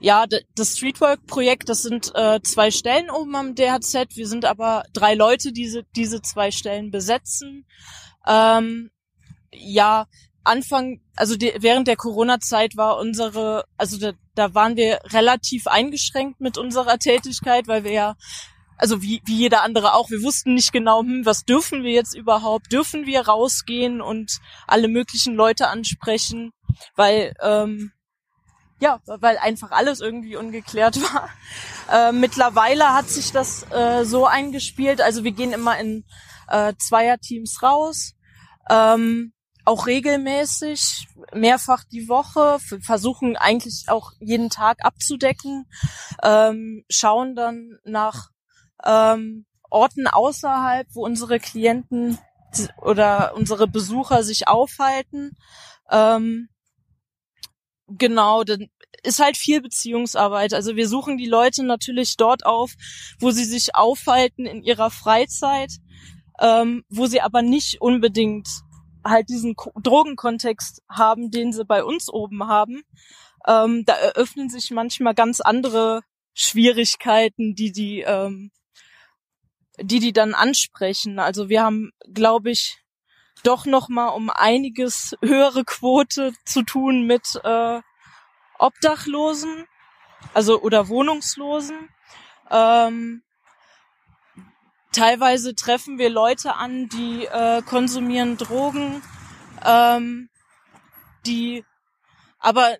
ja, das Streetwork-Projekt, das sind äh, zwei Stellen oben am DHZ. Wir sind aber drei Leute, die diese, zwei Stellen besetzen. Ähm, ja, Anfang, also die, während der Corona-Zeit war unsere, also da, da waren wir relativ eingeschränkt mit unserer Tätigkeit, weil wir ja, also wie, wie jeder andere auch, wir wussten nicht genau, hm, was dürfen wir jetzt überhaupt? Dürfen wir rausgehen und alle möglichen Leute ansprechen? Weil, ähm, ja, weil einfach alles irgendwie ungeklärt war. Äh, mittlerweile hat sich das äh, so eingespielt, also wir gehen immer in äh, Zweierteams raus. Ähm, auch regelmäßig, mehrfach die Woche, versuchen eigentlich auch jeden Tag abzudecken, ähm, schauen dann nach ähm, Orten außerhalb, wo unsere Klienten oder unsere Besucher sich aufhalten. Ähm, genau, dann ist halt viel Beziehungsarbeit. Also wir suchen die Leute natürlich dort auf, wo sie sich aufhalten in ihrer Freizeit, ähm, wo sie aber nicht unbedingt halt diesen Drogenkontext haben, den sie bei uns oben haben, ähm, da eröffnen sich manchmal ganz andere Schwierigkeiten, die die, ähm, die die dann ansprechen. Also wir haben, glaube ich, doch noch mal um einiges höhere Quote zu tun mit äh, Obdachlosen, also oder Wohnungslosen. Ähm, teilweise treffen wir Leute an, die äh, konsumieren Drogen, ähm, die aber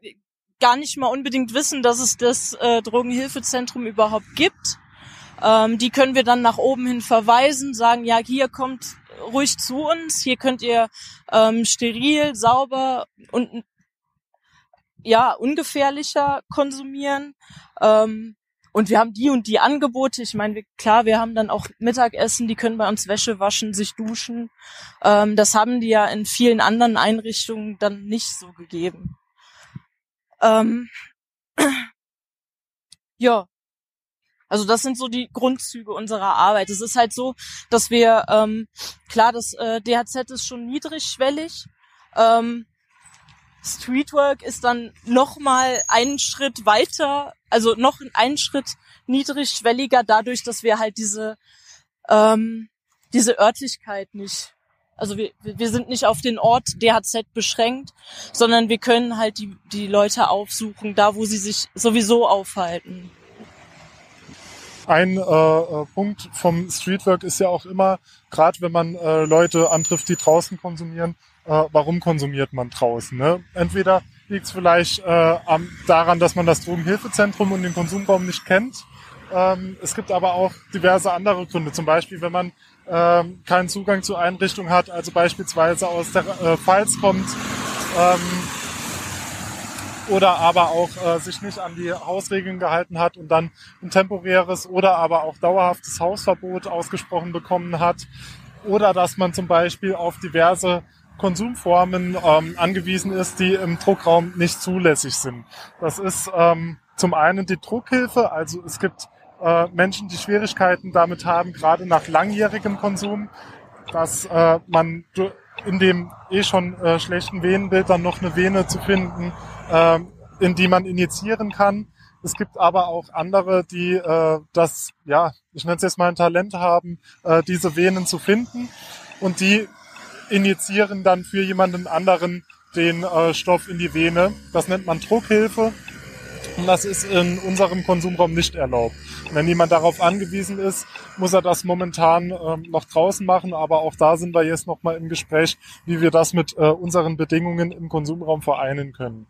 gar nicht mal unbedingt wissen, dass es das äh, Drogenhilfezentrum überhaupt gibt. Ähm, die können wir dann nach oben hin verweisen, sagen, ja, hier kommt ruhig zu uns, hier könnt ihr ähm, steril, sauber und ja, ungefährlicher konsumieren. Ähm, und wir haben die und die Angebote. Ich meine, wir, klar, wir haben dann auch Mittagessen, die können bei uns Wäsche waschen, sich duschen. Ähm, das haben die ja in vielen anderen Einrichtungen dann nicht so gegeben. Ähm, ja. Also das sind so die Grundzüge unserer Arbeit. Es ist halt so, dass wir, ähm, klar, das äh, DHZ ist schon niedrigschwellig. Ähm, Streetwork ist dann noch mal einen Schritt weiter, also noch einen Schritt niedrigschwelliger, dadurch, dass wir halt diese ähm, diese Örtlichkeit nicht, also wir wir sind nicht auf den Ort DHZ beschränkt, sondern wir können halt die die Leute aufsuchen, da wo sie sich sowieso aufhalten. Ein äh, äh Punkt vom Streetwork ist ja auch immer, gerade wenn man äh, Leute antrifft, die draußen konsumieren, äh, warum konsumiert man draußen. Ne? Entweder liegt es vielleicht äh, am, daran, dass man das Drogenhilfezentrum und den Konsumraum nicht kennt. Ähm, es gibt aber auch diverse andere Gründe. Zum Beispiel, wenn man ähm, keinen Zugang zur Einrichtung hat, also beispielsweise aus der äh, Pfalz kommt ähm, oder aber auch äh, sich nicht an die Hausregeln gehalten hat und dann ein temporäres oder aber auch dauerhaftes Hausverbot ausgesprochen bekommen hat oder dass man zum Beispiel auf diverse Konsumformen ähm, angewiesen ist, die im Druckraum nicht zulässig sind. Das ist ähm, zum einen die Druckhilfe, also es gibt äh, Menschen, die Schwierigkeiten damit haben, gerade nach langjährigem Konsum, dass äh, man in dem eh schon äh, schlechten Venenbild dann noch eine Vene zu finden, äh, in die man injizieren kann. Es gibt aber auch andere, die äh, das, ja, ich nenne es jetzt mal ein Talent haben, äh, diese Venen zu finden und die injizieren dann für jemanden anderen den äh, Stoff in die Vene. Das nennt man Druckhilfe. Und das ist in unserem Konsumraum nicht erlaubt. wenn jemand darauf angewiesen ist, muss er das momentan ähm, noch draußen machen. Aber auch da sind wir jetzt nochmal im Gespräch, wie wir das mit äh, unseren Bedingungen im Konsumraum vereinen können.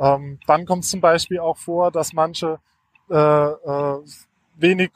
Ähm, dann kommt es zum Beispiel auch vor, dass manche äh, äh, wenig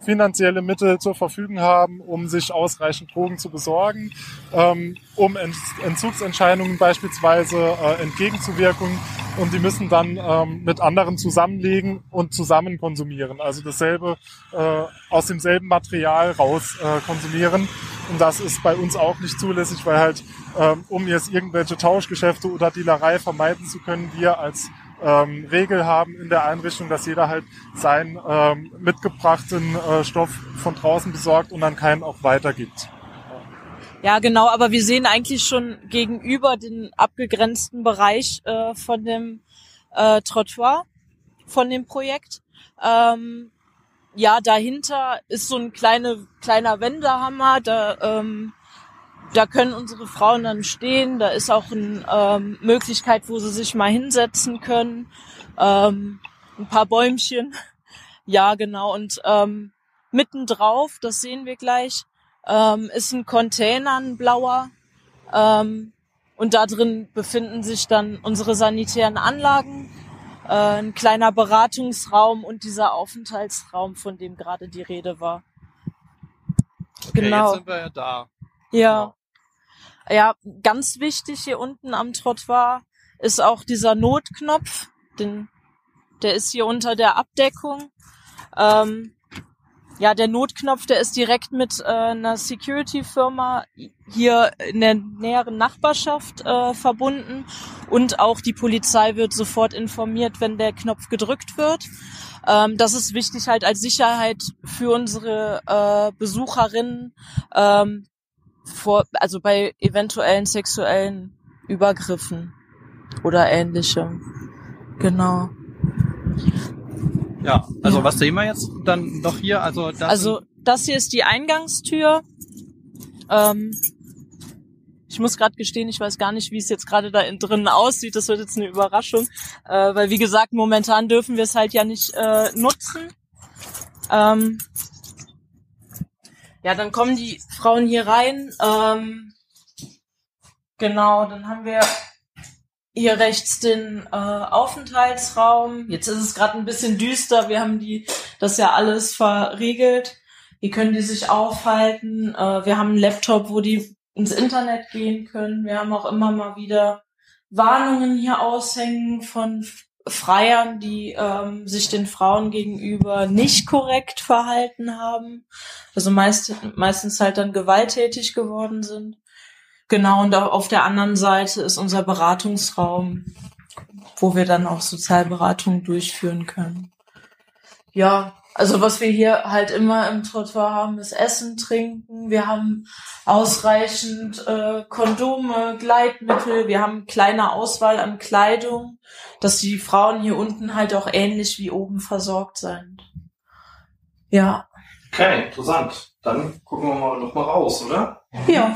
finanzielle Mittel zur Verfügung haben, um sich ausreichend Drogen zu besorgen, ähm, um Entzugsentscheidungen beispielsweise äh, entgegenzuwirken. Und die müssen dann ähm, mit anderen zusammenlegen und zusammen konsumieren. Also dasselbe äh, aus demselben Material raus äh, konsumieren. Und das ist bei uns auch nicht zulässig, weil halt, ähm, um jetzt irgendwelche Tauschgeschäfte oder Dealerei vermeiden zu können, wir als ähm, Regel haben in der Einrichtung, dass jeder halt seinen ähm, mitgebrachten äh, Stoff von draußen besorgt und dann keinen auch weitergibt. Ja, genau, aber wir sehen eigentlich schon gegenüber den abgegrenzten Bereich äh, von dem äh, Trottoir, von dem Projekt. Ähm, ja, dahinter ist so ein kleine, kleiner Wendehammer, da ähm, da können unsere Frauen dann stehen. Da ist auch eine ähm, Möglichkeit, wo sie sich mal hinsetzen können. Ähm, ein paar Bäumchen. Ja, genau. Und ähm, mittendrauf, das sehen wir gleich, ähm, ist ein Container, ein blauer. Ähm, und da drin befinden sich dann unsere sanitären Anlagen, äh, ein kleiner Beratungsraum und dieser Aufenthaltsraum, von dem gerade die Rede war. Okay, genau. Jetzt sind wir ja da. Ja. Ja, ganz wichtig hier unten am Trottoir ist auch dieser Notknopf. Den, der ist hier unter der Abdeckung. Ähm, ja, der Notknopf, der ist direkt mit äh, einer Security-Firma hier in der näheren Nachbarschaft äh, verbunden und auch die Polizei wird sofort informiert, wenn der Knopf gedrückt wird. Ähm, das ist wichtig halt als Sicherheit für unsere äh, Besucherinnen ähm, vor, also bei eventuellen sexuellen Übergriffen oder ähnlichem. Genau. Ja, also Ja. was sehen wir jetzt dann noch hier? Also das Also das hier ist die Eingangstür. Ähm, ich muss gerade gestehen, ich weiß gar nicht, wie es jetzt gerade da in drinnen aussieht. Das wird jetzt eine Überraschung, äh, weil wie gesagt, momentan dürfen wir es halt ja nicht äh, nutzen. Ähm, ja, dann kommen die Frauen hier rein. Ähm, genau, dann haben wir hier rechts den äh, Aufenthaltsraum. Jetzt ist es gerade ein bisschen düster. Wir haben die das ja alles verriegelt. Hier können die sich aufhalten. Äh, wir haben einen Laptop, wo die ins Internet gehen können. Wir haben auch immer mal wieder Warnungen hier aushängen von Freiern, die ähm, sich den Frauen gegenüber nicht korrekt verhalten haben. Also meist, meistens halt dann gewalttätig geworden sind. Genau, und au- auf der anderen Seite ist unser Beratungsraum, wo wir dann auch Sozialberatung durchführen können. Ja, also was wir hier halt immer im Trottoir haben, ist Essen, Trinken. Wir haben ausreichend äh, Kondome, Gleitmittel. Wir haben kleine Auswahl an Kleidung, dass die Frauen hier unten halt auch ähnlich wie oben versorgt sind. Ja. Okay, interessant. Dann gucken wir mal noch mal raus, oder? Ja.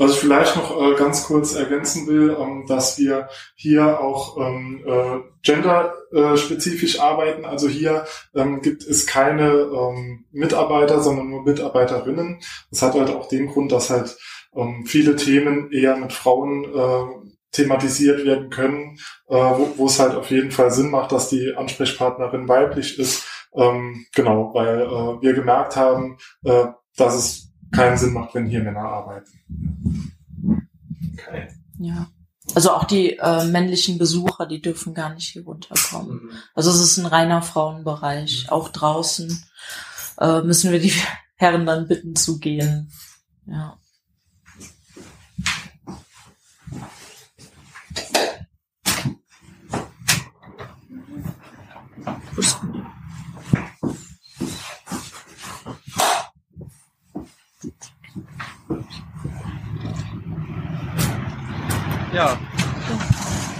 Was ich vielleicht noch äh, ganz kurz ergänzen will, ähm, dass wir hier auch ähm, äh, genderspezifisch arbeiten. Also hier ähm, gibt es keine ähm, Mitarbeiter, sondern nur Mitarbeiterinnen. Das hat halt auch den Grund, dass halt ähm, viele Themen eher mit Frauen äh, thematisiert werden können, äh, wo, wo es halt auf jeden Fall Sinn macht, dass die Ansprechpartnerin weiblich ist. Ähm, genau, weil äh, wir gemerkt haben, äh, dass es keinen Sinn macht, wenn hier Männer arbeiten. Okay. Ja. Also auch die äh, männlichen Besucher, die dürfen gar nicht hier runterkommen. Mhm. Also es ist ein reiner Frauenbereich. Auch draußen äh, müssen wir die Herren dann bitten zu gehen. Ja. Wo ist denn die? Ja.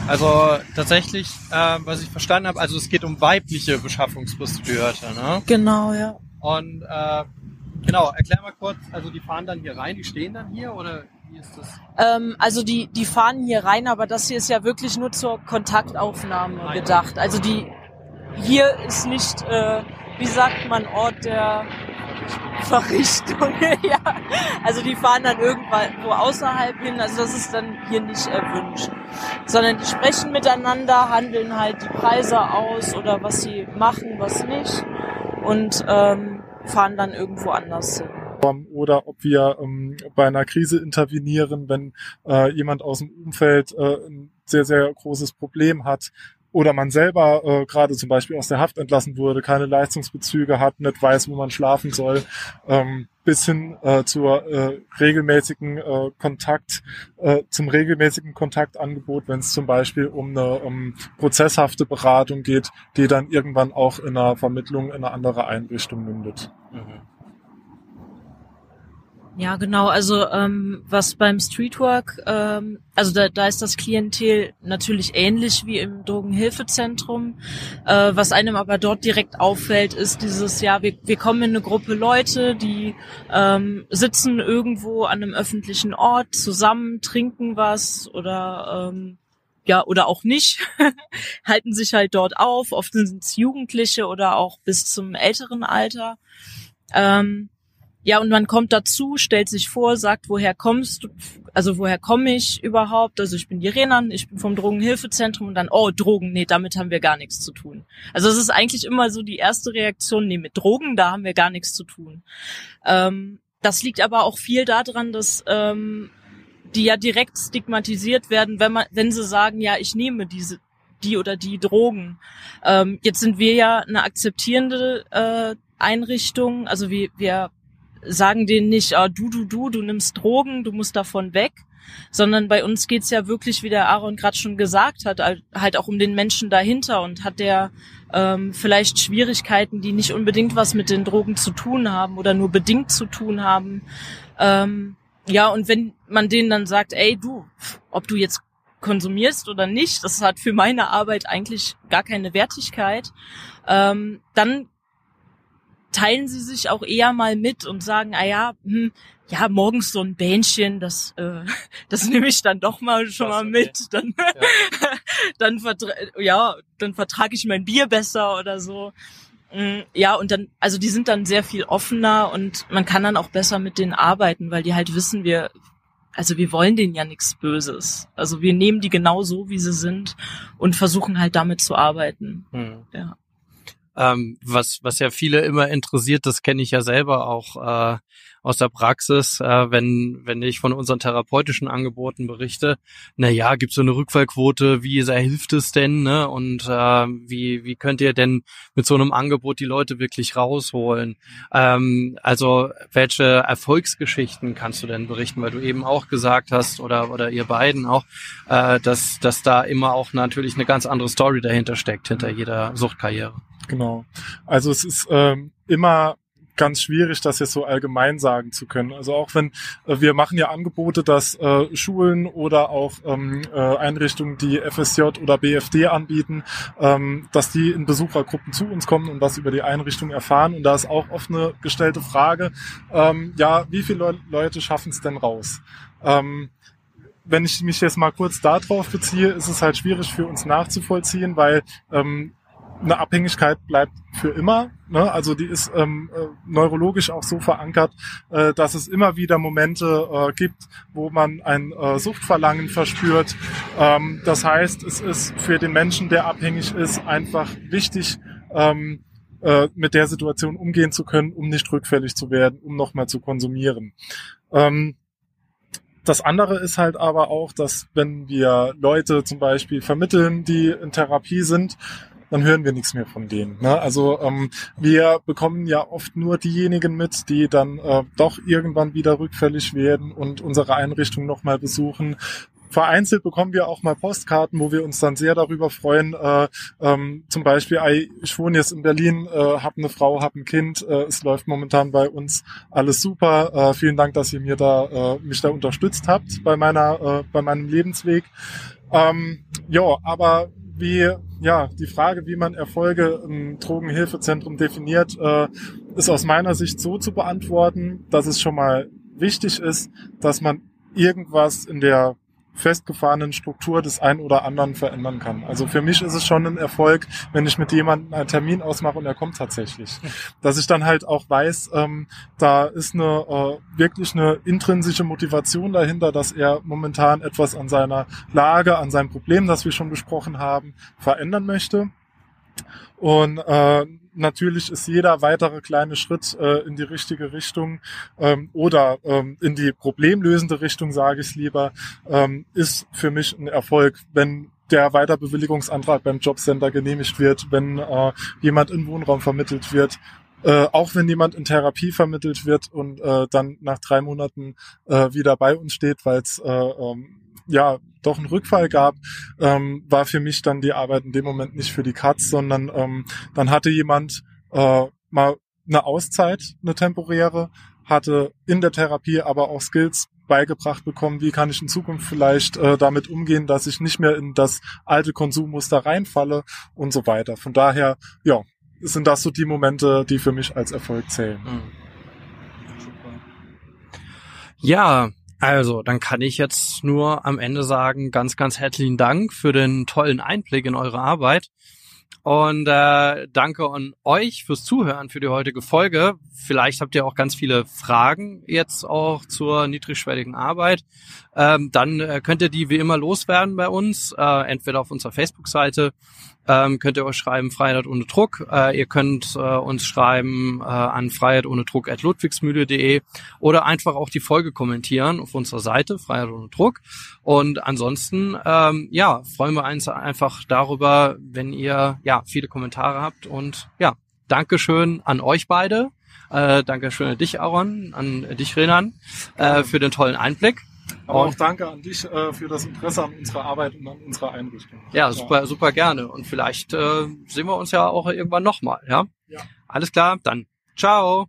Also tatsächlich, äh, was ich verstanden habe, also es geht um weibliche Beschaffungsprostituierte, ne? Genau, ja. Und äh, genau, erklär mal kurz, also die fahren dann hier rein, die stehen dann hier oder wie ist das? Ähm, also die, die fahren hier rein, aber das hier ist ja wirklich nur zur Kontaktaufnahme Nein. gedacht. Also die hier ist nicht, äh, wie sagt man, Ort der Verrichtung. ja. Also die fahren dann irgendwo außerhalb hin. Also das ist dann hier nicht erwünscht. Sondern die sprechen miteinander, handeln halt die Preise aus oder was sie machen, was nicht. Und ähm, fahren dann irgendwo anders hin. oder ob wir ähm, bei einer Krise intervenieren, wenn äh, jemand aus dem Umfeld äh, ein sehr, sehr großes Problem hat oder man selber äh, gerade zum Beispiel aus der Haft entlassen wurde, keine Leistungsbezüge hat, nicht weiß, wo man schlafen soll, ähm, bis hin äh, zur äh, regelmäßigen äh, Kontakt, äh, zum regelmäßigen Kontaktangebot, wenn es zum Beispiel um eine um prozesshafte Beratung geht, die dann irgendwann auch in einer Vermittlung in eine andere Einrichtung mündet. Mhm. Ja, genau. Also ähm, was beim Streetwork, ähm, also da, da ist das Klientel natürlich ähnlich wie im Drogenhilfezentrum. Äh, was einem aber dort direkt auffällt, ist dieses, ja, wir, wir kommen in eine Gruppe Leute, die ähm, sitzen irgendwo an einem öffentlichen Ort zusammen, trinken was oder ähm, ja, oder auch nicht, halten sich halt dort auf. Oft sind es Jugendliche oder auch bis zum älteren Alter. Ähm, ja, und man kommt dazu, stellt sich vor, sagt, woher kommst du, also woher komme ich überhaupt? Also ich bin die Renan, ich bin vom Drogenhilfezentrum und dann, oh, Drogen, nee, damit haben wir gar nichts zu tun. Also es ist eigentlich immer so die erste Reaktion, nee, mit Drogen, da haben wir gar nichts zu tun. Ähm, das liegt aber auch viel daran, dass ähm, die ja direkt stigmatisiert werden, wenn man, wenn sie sagen, ja, ich nehme diese die oder die Drogen. Ähm, jetzt sind wir ja eine akzeptierende äh, Einrichtung, also wir, wir sagen denen nicht, ah, du, du, du, du nimmst Drogen, du musst davon weg, sondern bei uns geht's ja wirklich, wie der Aaron gerade schon gesagt hat, halt auch um den Menschen dahinter und hat der ähm, vielleicht Schwierigkeiten, die nicht unbedingt was mit den Drogen zu tun haben oder nur bedingt zu tun haben. Ähm, ja, und wenn man denen dann sagt, ey du, ob du jetzt konsumierst oder nicht, das hat für meine Arbeit eigentlich gar keine Wertigkeit, ähm, dann teilen sie sich auch eher mal mit und sagen, ah ja, hm, ja, morgens so ein Bähnchen, das, äh, das nehme ich dann doch mal schon das, mal mit. Okay. Dann, ja. dann, vertra ja, dann vertrage ich mein Bier besser oder so. Mm, ja, und dann, also die sind dann sehr viel offener und man kann dann auch besser mit denen arbeiten, weil die halt wissen, wir, also wir wollen denen ja nichts Böses. Also wir nehmen die genau so, wie sie sind und versuchen halt damit zu arbeiten. Hm. Ja. Ähm, was, was ja viele immer interessiert, das kenne ich ja selber auch äh, aus der Praxis, äh, wenn, wenn ich von unseren therapeutischen Angeboten berichte, na ja, gibt so eine Rückfallquote, wie sehr hilft es denn, ne? Und äh, wie, wie könnt ihr denn mit so einem Angebot die Leute wirklich rausholen? Ähm, also welche Erfolgsgeschichten kannst du denn berichten, weil du eben auch gesagt hast, oder, oder ihr beiden auch, äh, dass, dass da immer auch natürlich eine ganz andere Story dahinter steckt, hinter jeder Suchtkarriere. Genau. Also es ist ähm, immer ganz schwierig, das jetzt so allgemein sagen zu können. Also auch wenn äh, wir machen ja Angebote, dass äh, Schulen oder auch ähm, äh, Einrichtungen, die FSJ oder BFD anbieten, ähm, dass die in Besuchergruppen zu uns kommen und was über die Einrichtung erfahren. Und da ist auch oft eine gestellte Frage, ähm, ja, wie viele Le Leute schaffen es denn raus? Ähm, wenn ich mich jetzt mal kurz darauf beziehe, ist es halt schwierig für uns nachzuvollziehen, weil ähm, eine Abhängigkeit bleibt für immer. Ne? Also die ist ähm, äh, neurologisch auch so verankert, äh, dass es immer wieder Momente äh, gibt, wo man ein äh, Suchtverlangen verspürt. Ähm, das heißt, es ist für den Menschen, der abhängig ist, einfach wichtig, ähm, äh, mit der Situation umgehen zu können, um nicht rückfällig zu werden, um nochmal zu konsumieren. Ähm, das andere ist halt aber auch, dass wenn wir Leute zum Beispiel vermitteln, die in Therapie sind, dann hören wir nichts mehr von denen. Ne? Also ähm, wir bekommen ja oft nur diejenigen mit, die dann äh, doch irgendwann wieder rückfällig werden und unsere Einrichtung nochmal besuchen, vereinzelt bekommen wir auch mal Postkarten, wo wir uns dann sehr darüber freuen. Äh, ähm, zum Beispiel, ich wohne jetzt in Berlin, äh, habe eine Frau, habe ein Kind. Äh, es läuft momentan bei uns alles super. Äh, vielen Dank, dass ihr mir da äh, mich da unterstützt habt bei meiner äh, bei meinem Lebensweg. Ähm, ja, aber wie, ja, die Frage, wie man Erfolge im Drogenhilfezentrum definiert, äh, ist aus meiner Sicht so zu beantworten, dass es schon mal wichtig ist, dass man irgendwas in der festgefahrenen Struktur des einen oder anderen verändern kann. Also für mich ist es schon ein Erfolg, wenn ich mit jemandem einen Termin ausmache und er kommt tatsächlich. Dass ich dann halt auch weiß, ähm, da ist eine äh, wirklich eine intrinsische Motivation dahinter, dass er momentan etwas an seiner Lage, an seinem Problem, das wir schon besprochen haben, verändern möchte. Und äh, natürlich ist jeder weitere kleine Schritt äh, in die richtige Richtung ähm, oder ähm, in die problemlösende Richtung, sage ich lieber, ähm, ist für mich ein Erfolg, wenn der Weiterbewilligungsantrag beim Jobcenter genehmigt wird, wenn äh, jemand in Wohnraum vermittelt wird, äh, auch wenn jemand in Therapie vermittelt wird und äh, dann nach drei Monaten äh, wieder bei uns steht, weil es äh, ähm, ja doch einen Rückfall gab, ähm, war für mich dann die Arbeit in dem Moment nicht für die Katz, sondern ähm, dann hatte jemand äh, mal eine Auszeit, eine temporäre, hatte in der Therapie aber auch Skills beigebracht bekommen, wie kann ich in Zukunft vielleicht äh, damit umgehen, dass ich nicht mehr in das alte Konsummuster reinfalle und so weiter. Von daher, ja, sind das so die Momente, die für mich als Erfolg zählen. Ja, also, dann kann ich jetzt nur am Ende sagen, ganz, ganz herzlichen Dank für den tollen Einblick in eure Arbeit. Und äh, danke an euch fürs Zuhören für die heutige Folge. Vielleicht habt ihr auch ganz viele Fragen jetzt auch zur niedrigschwelligen Arbeit. Ähm, dann äh, könnt ihr die wie immer loswerden bei uns, äh, entweder auf unserer Facebook-Seite ähm, könnt ihr euch schreiben Freiheit ohne Druck. Äh, ihr könnt äh, uns schreiben äh, an freiheit ohne Druck at ludwigsmühle.de oder einfach auch die Folge kommentieren auf unserer Seite Freiheit ohne Druck. Und ansonsten, ähm, ja, freuen wir uns einfach darüber, wenn ihr ja viele Kommentare habt und ja, Dankeschön an euch beide. Äh, Dankeschön an dich, Aaron, an dich, Renan, äh, für den tollen Einblick. Aber auch danke an dich äh, für das Interesse an unserer Arbeit und an unserer Einrichtung. Ja, super, super gerne. Und vielleicht äh, sehen wir uns ja auch irgendwann nochmal, ja? Ja. Alles klar, dann ciao.